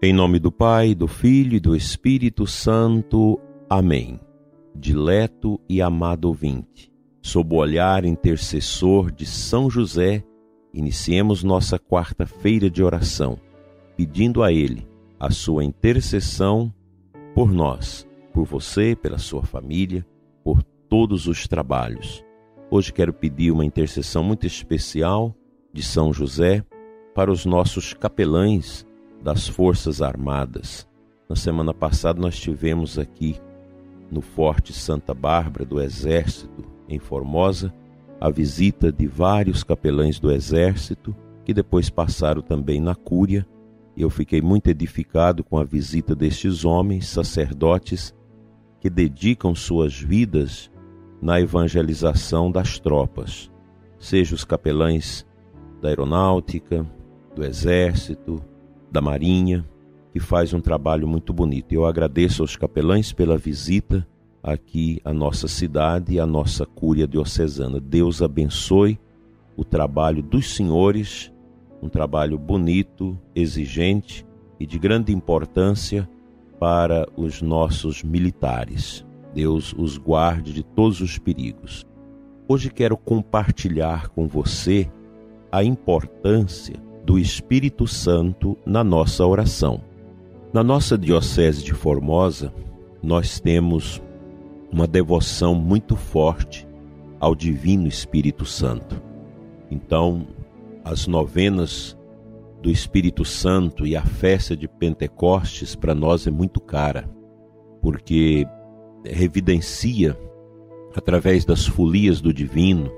Em nome do Pai, do Filho e do Espírito Santo. Amém. Dileto e amado ouvinte, sob o olhar intercessor de São José, iniciemos nossa quarta-feira de oração, pedindo a Ele a sua intercessão por nós, por você, pela sua família, por todos os trabalhos. Hoje quero pedir uma intercessão muito especial de São José para os nossos capelães das Forças Armadas. Na semana passada nós tivemos aqui no Forte Santa Bárbara do Exército, em Formosa, a visita de vários capelães do Exército que depois passaram também na Cúria. Eu fiquei muito edificado com a visita destes homens, sacerdotes, que dedicam suas vidas na evangelização das tropas, seja os capelães da aeronáutica, do exército, da Marinha, que faz um trabalho muito bonito. Eu agradeço aos capelães pela visita aqui à nossa cidade e à nossa cúria diocesana. Deus abençoe o trabalho dos senhores, um trabalho bonito, exigente e de grande importância para os nossos militares. Deus os guarde de todos os perigos. Hoje quero compartilhar com você a importância do Espírito Santo na nossa oração. Na nossa Diocese de Formosa, nós temos uma devoção muito forte ao Divino Espírito Santo. Então, as novenas do Espírito Santo e a festa de Pentecostes para nós é muito cara, porque revidencia através das folias do divino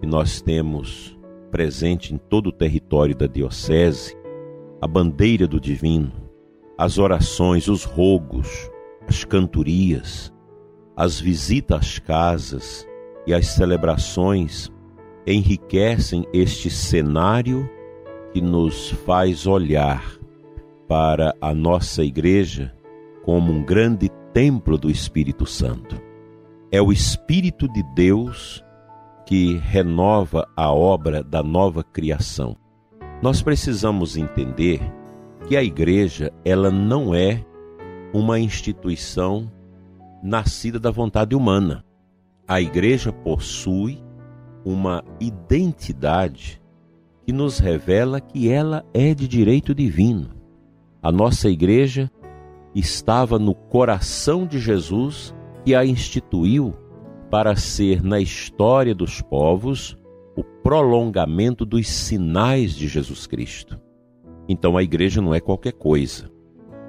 que nós temos presente em todo o território da Diocese, a bandeira do Divino, as orações, os rogos, as cantorias, as visitas às casas e as celebrações enriquecem este cenário que nos faz olhar para a nossa igreja como um grande templo do Espírito Santo. É o Espírito de Deus que renova a obra da nova criação. Nós precisamos entender que a igreja, ela não é uma instituição nascida da vontade humana. A igreja possui uma identidade que nos revela que ela é de direito divino. A nossa igreja estava no coração de Jesus que a instituiu para ser na história dos povos o prolongamento dos sinais de Jesus Cristo. Então a igreja não é qualquer coisa.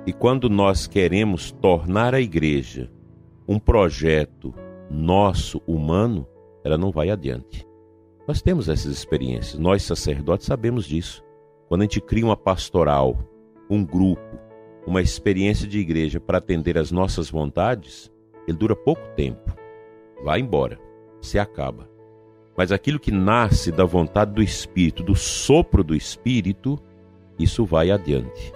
E quando nós queremos tornar a igreja um projeto nosso, humano, ela não vai adiante. Nós temos essas experiências, nós sacerdotes sabemos disso. Quando a gente cria uma pastoral, um grupo, uma experiência de igreja para atender às nossas vontades, ele dura pouco tempo vai embora, se acaba. Mas aquilo que nasce da vontade do Espírito, do sopro do Espírito, isso vai adiante.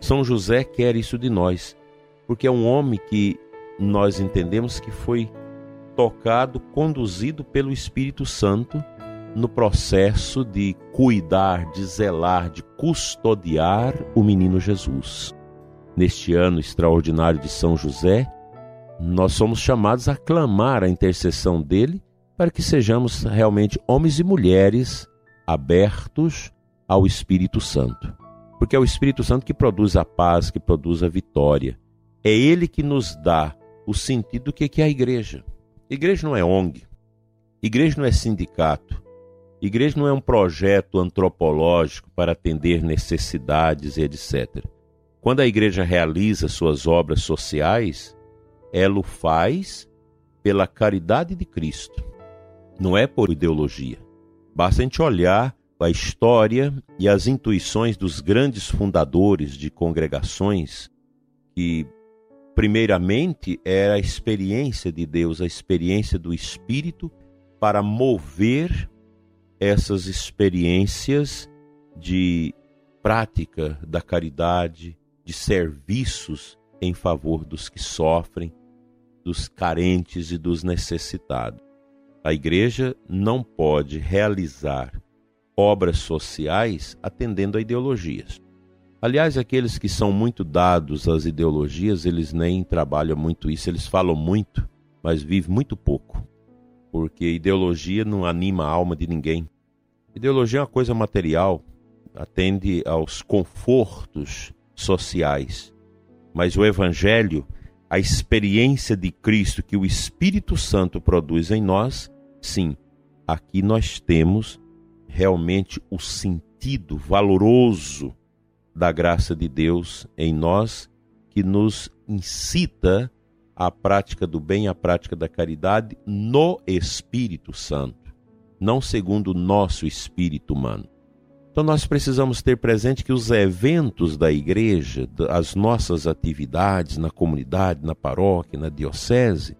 São José quer isso de nós, porque é um homem que nós entendemos que foi tocado, conduzido pelo Espírito Santo no processo de cuidar, de zelar, de custodiar o menino Jesus. Neste ano extraordinário de São José, nós somos chamados a clamar a intercessão dele para que sejamos realmente homens e mulheres abertos ao Espírito Santo. Porque é o Espírito Santo que produz a paz, que produz a vitória. É ele que nos dá o sentido do que é a igreja. Igreja não é ONG, igreja não é sindicato, igreja não é um projeto antropológico para atender necessidades e etc. Quando a igreja realiza suas obras sociais, ela o faz pela caridade de Cristo, não é por ideologia. Basta a gente olhar a história e as intuições dos grandes fundadores de congregações que, primeiramente, era a experiência de Deus, a experiência do Espírito para mover essas experiências de prática da caridade, de serviços em favor dos que sofrem, dos carentes e dos necessitados. A igreja não pode realizar obras sociais atendendo a ideologias. Aliás, aqueles que são muito dados às ideologias, eles nem trabalham muito isso, eles falam muito, mas vivem muito pouco. Porque ideologia não anima a alma de ninguém. Ideologia é uma coisa material, atende aos confortos sociais. Mas o evangelho, a experiência de Cristo que o Espírito Santo produz em nós, sim, aqui nós temos realmente o sentido valoroso da graça de Deus em nós, que nos incita à prática do bem, à prática da caridade no Espírito Santo, não segundo o nosso espírito humano. Então nós precisamos ter presente que os eventos da igreja, as nossas atividades na comunidade, na paróquia, na diocese,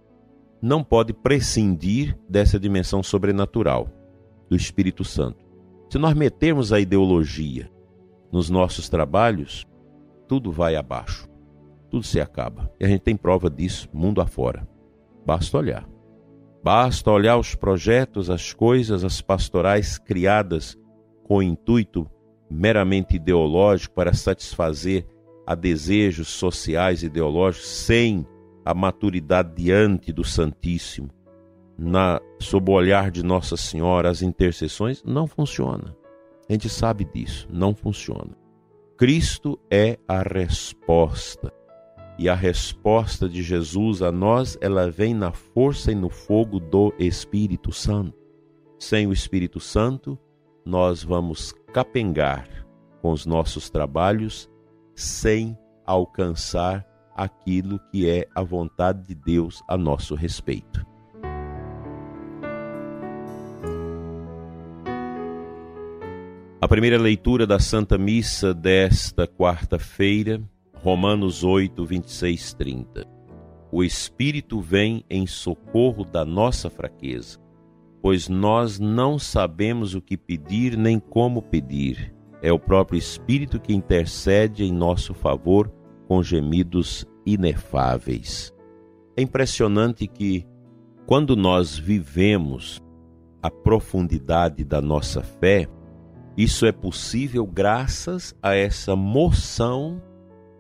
não pode prescindir dessa dimensão sobrenatural do Espírito Santo. Se nós metermos a ideologia nos nossos trabalhos, tudo vai abaixo, tudo se acaba. E a gente tem prova disso mundo afora. Basta olhar. Basta olhar os projetos, as coisas, as pastorais criadas com intuito meramente ideológico para satisfazer a desejos sociais e ideológicos sem a maturidade diante do Santíssimo, na sob o olhar de Nossa Senhora, as intercessões, não funciona. A gente sabe disso, não funciona. Cristo é a resposta. E a resposta de Jesus a nós, ela vem na força e no fogo do Espírito Santo. Sem o Espírito Santo, nós vamos capengar com os nossos trabalhos sem alcançar aquilo que é a vontade de Deus a nosso respeito. A primeira leitura da Santa Missa desta quarta-feira, Romanos 8, 26, 30. O Espírito vem em socorro da nossa fraqueza, pois nós não sabemos o que pedir nem como pedir. É o próprio Espírito que intercede em nosso favor com gemidos inefáveis. É impressionante que, quando nós vivemos a profundidade da nossa fé, isso é possível graças a essa moção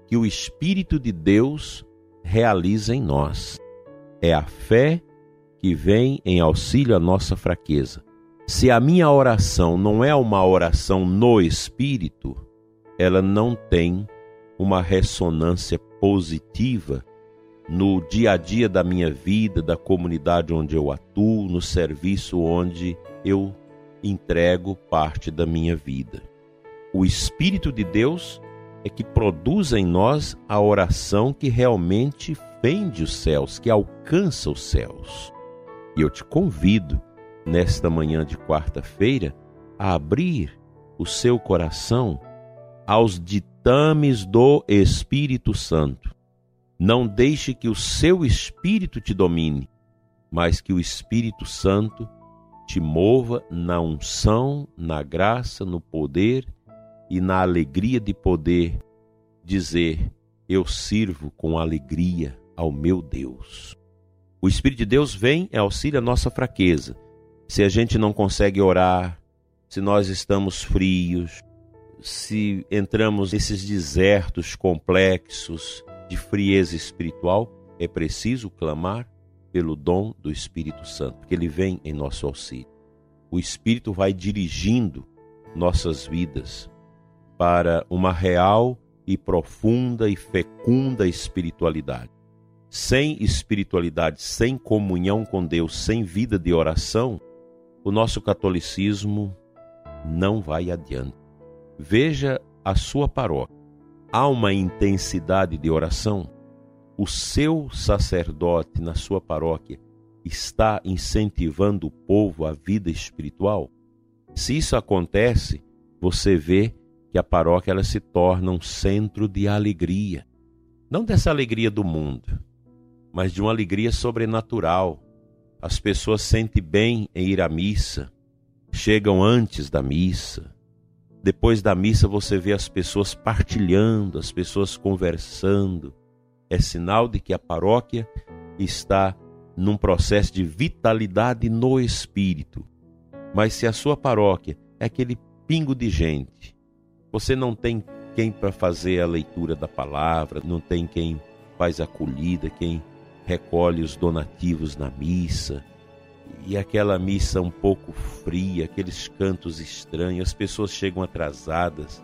que o Espírito de Deus realiza em nós. É a fé que vem em auxílio à nossa fraqueza. Se a minha oração não é uma oração no Espírito, ela não tem uma ressonância positiva no dia a dia da minha vida, da comunidade onde eu atuo, no serviço onde eu entrego parte da minha vida. O Espírito de Deus é que produz em nós a oração que realmente fende os céus, que alcança os céus. E eu te convido, nesta manhã de quarta-feira, a abrir o seu coração aos ditames do Espírito Santo. Não deixe que o seu espírito te domine, mas que o Espírito Santo te mova na unção, na graça, no poder e na alegria de poder dizer: Eu sirvo com alegria ao meu Deus. O Espírito de Deus vem e auxilia a nossa fraqueza. Se a gente não consegue orar, se nós estamos frios, se entramos nesses desertos complexos de frieza espiritual, é preciso clamar pelo dom do Espírito Santo, porque ele vem em nosso auxílio. O Espírito vai dirigindo nossas vidas para uma real e profunda e fecunda espiritualidade. Sem espiritualidade, sem comunhão com Deus, sem vida de oração, o nosso catolicismo não vai adiante. Veja a sua paróquia. Há uma intensidade de oração? o seu sacerdote na sua paróquia está incentivando o povo à vida espiritual? Se isso acontece, você vê que a paróquia ela se torna um centro de alegria. Não dessa alegria do mundo, mas de uma alegria sobrenatural. As pessoas sentem bem em ir à missa, chegam antes da missa. Depois da missa você vê as pessoas partilhando, as pessoas conversando é sinal de que a paróquia está num processo de vitalidade no espírito. Mas se a sua paróquia é aquele pingo de gente, você não tem quem para fazer a leitura da palavra, não tem quem faz a acolhida, quem recolhe os donativos na missa. E aquela missa um pouco fria, aqueles cantos estranhos, as pessoas chegam atrasadas.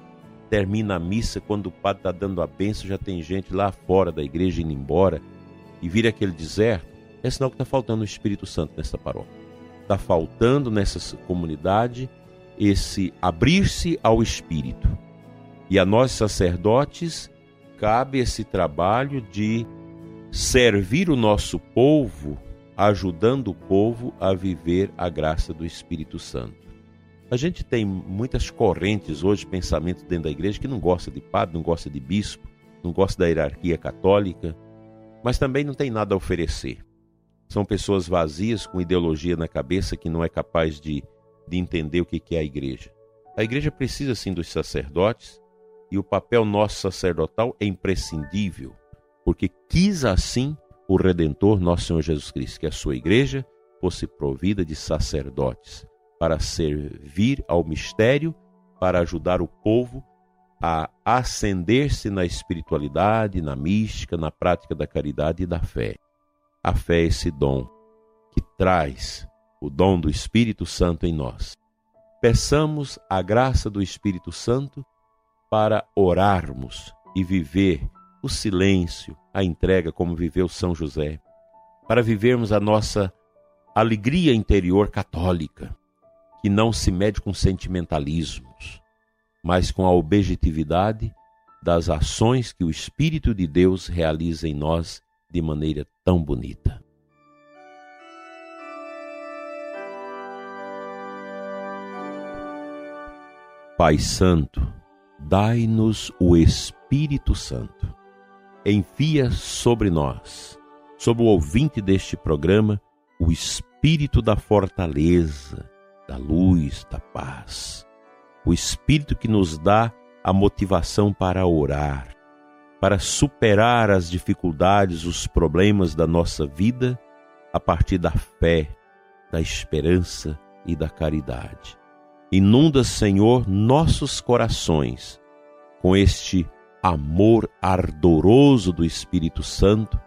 Termina a missa, quando o padre está dando a benção, já tem gente lá fora da igreja indo embora e vira aquele deserto. É sinal que está faltando o Espírito Santo nessa paróquia. Está faltando nessa comunidade esse abrir-se ao Espírito. E a nós sacerdotes cabe esse trabalho de servir o nosso povo, ajudando o povo a viver a graça do Espírito Santo. A gente tem muitas correntes hoje, pensamento dentro da igreja, que não gosta de padre, não gosta de bispo, não gosta da hierarquia católica, mas também não tem nada a oferecer. São pessoas vazias, com ideologia na cabeça, que não é capaz de, de entender o que é a igreja. A igreja precisa sim dos sacerdotes, e o papel nosso sacerdotal é imprescindível porque quis assim o Redentor, nosso Senhor Jesus Cristo, que a sua igreja fosse provida de sacerdotes para servir ao mistério, para ajudar o povo a ascender-se na espiritualidade, na mística, na prática da caridade e da fé. A fé é esse dom que traz o dom do Espírito Santo em nós. Peçamos a graça do Espírito Santo para orarmos e viver o silêncio, a entrega, como viveu São José, para vivermos a nossa alegria interior católica, que não se mede com sentimentalismos, mas com a objetividade das ações que o Espírito de Deus realiza em nós de maneira tão bonita. Pai Santo, dai-nos o Espírito Santo envia sobre nós, sobre o ouvinte deste programa, o espírito da fortaleza, da luz, da paz. O espírito que nos dá a motivação para orar, para superar as dificuldades, os problemas da nossa vida a partir da fé, da esperança e da caridade. Inunda, Senhor, nossos corações com este amor ardoroso do Espírito Santo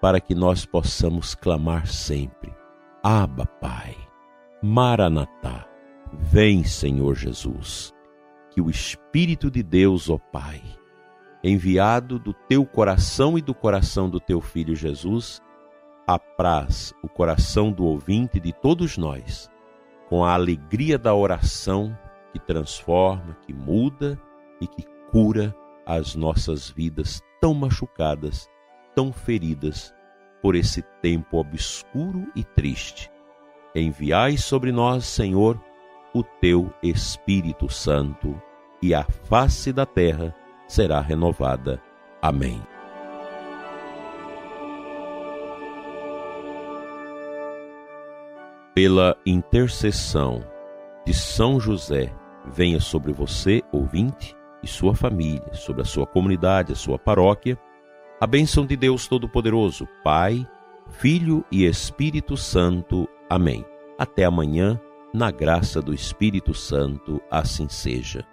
para que nós possamos clamar sempre: Abba, Pai, Maranatá, vem, Senhor Jesus. Que o Espírito de Deus, ó Pai, enviado do teu coração e do coração do teu filho Jesus, apraz o coração do ouvinte de todos nós, com a alegria da oração que transforma, que muda e que cura as nossas vidas tão machucadas, tão feridas por esse tempo obscuro e triste. Enviai sobre nós, Senhor, o teu Espírito Santo, e a face da terra será renovada. Amém. Pela intercessão de São José, venha sobre você, ouvinte, e sua família, sobre a sua comunidade, a sua paróquia, a bênção de Deus Todo-Poderoso, Pai, Filho e Espírito Santo. Amém. Até amanhã, na graça do Espírito Santo, assim seja.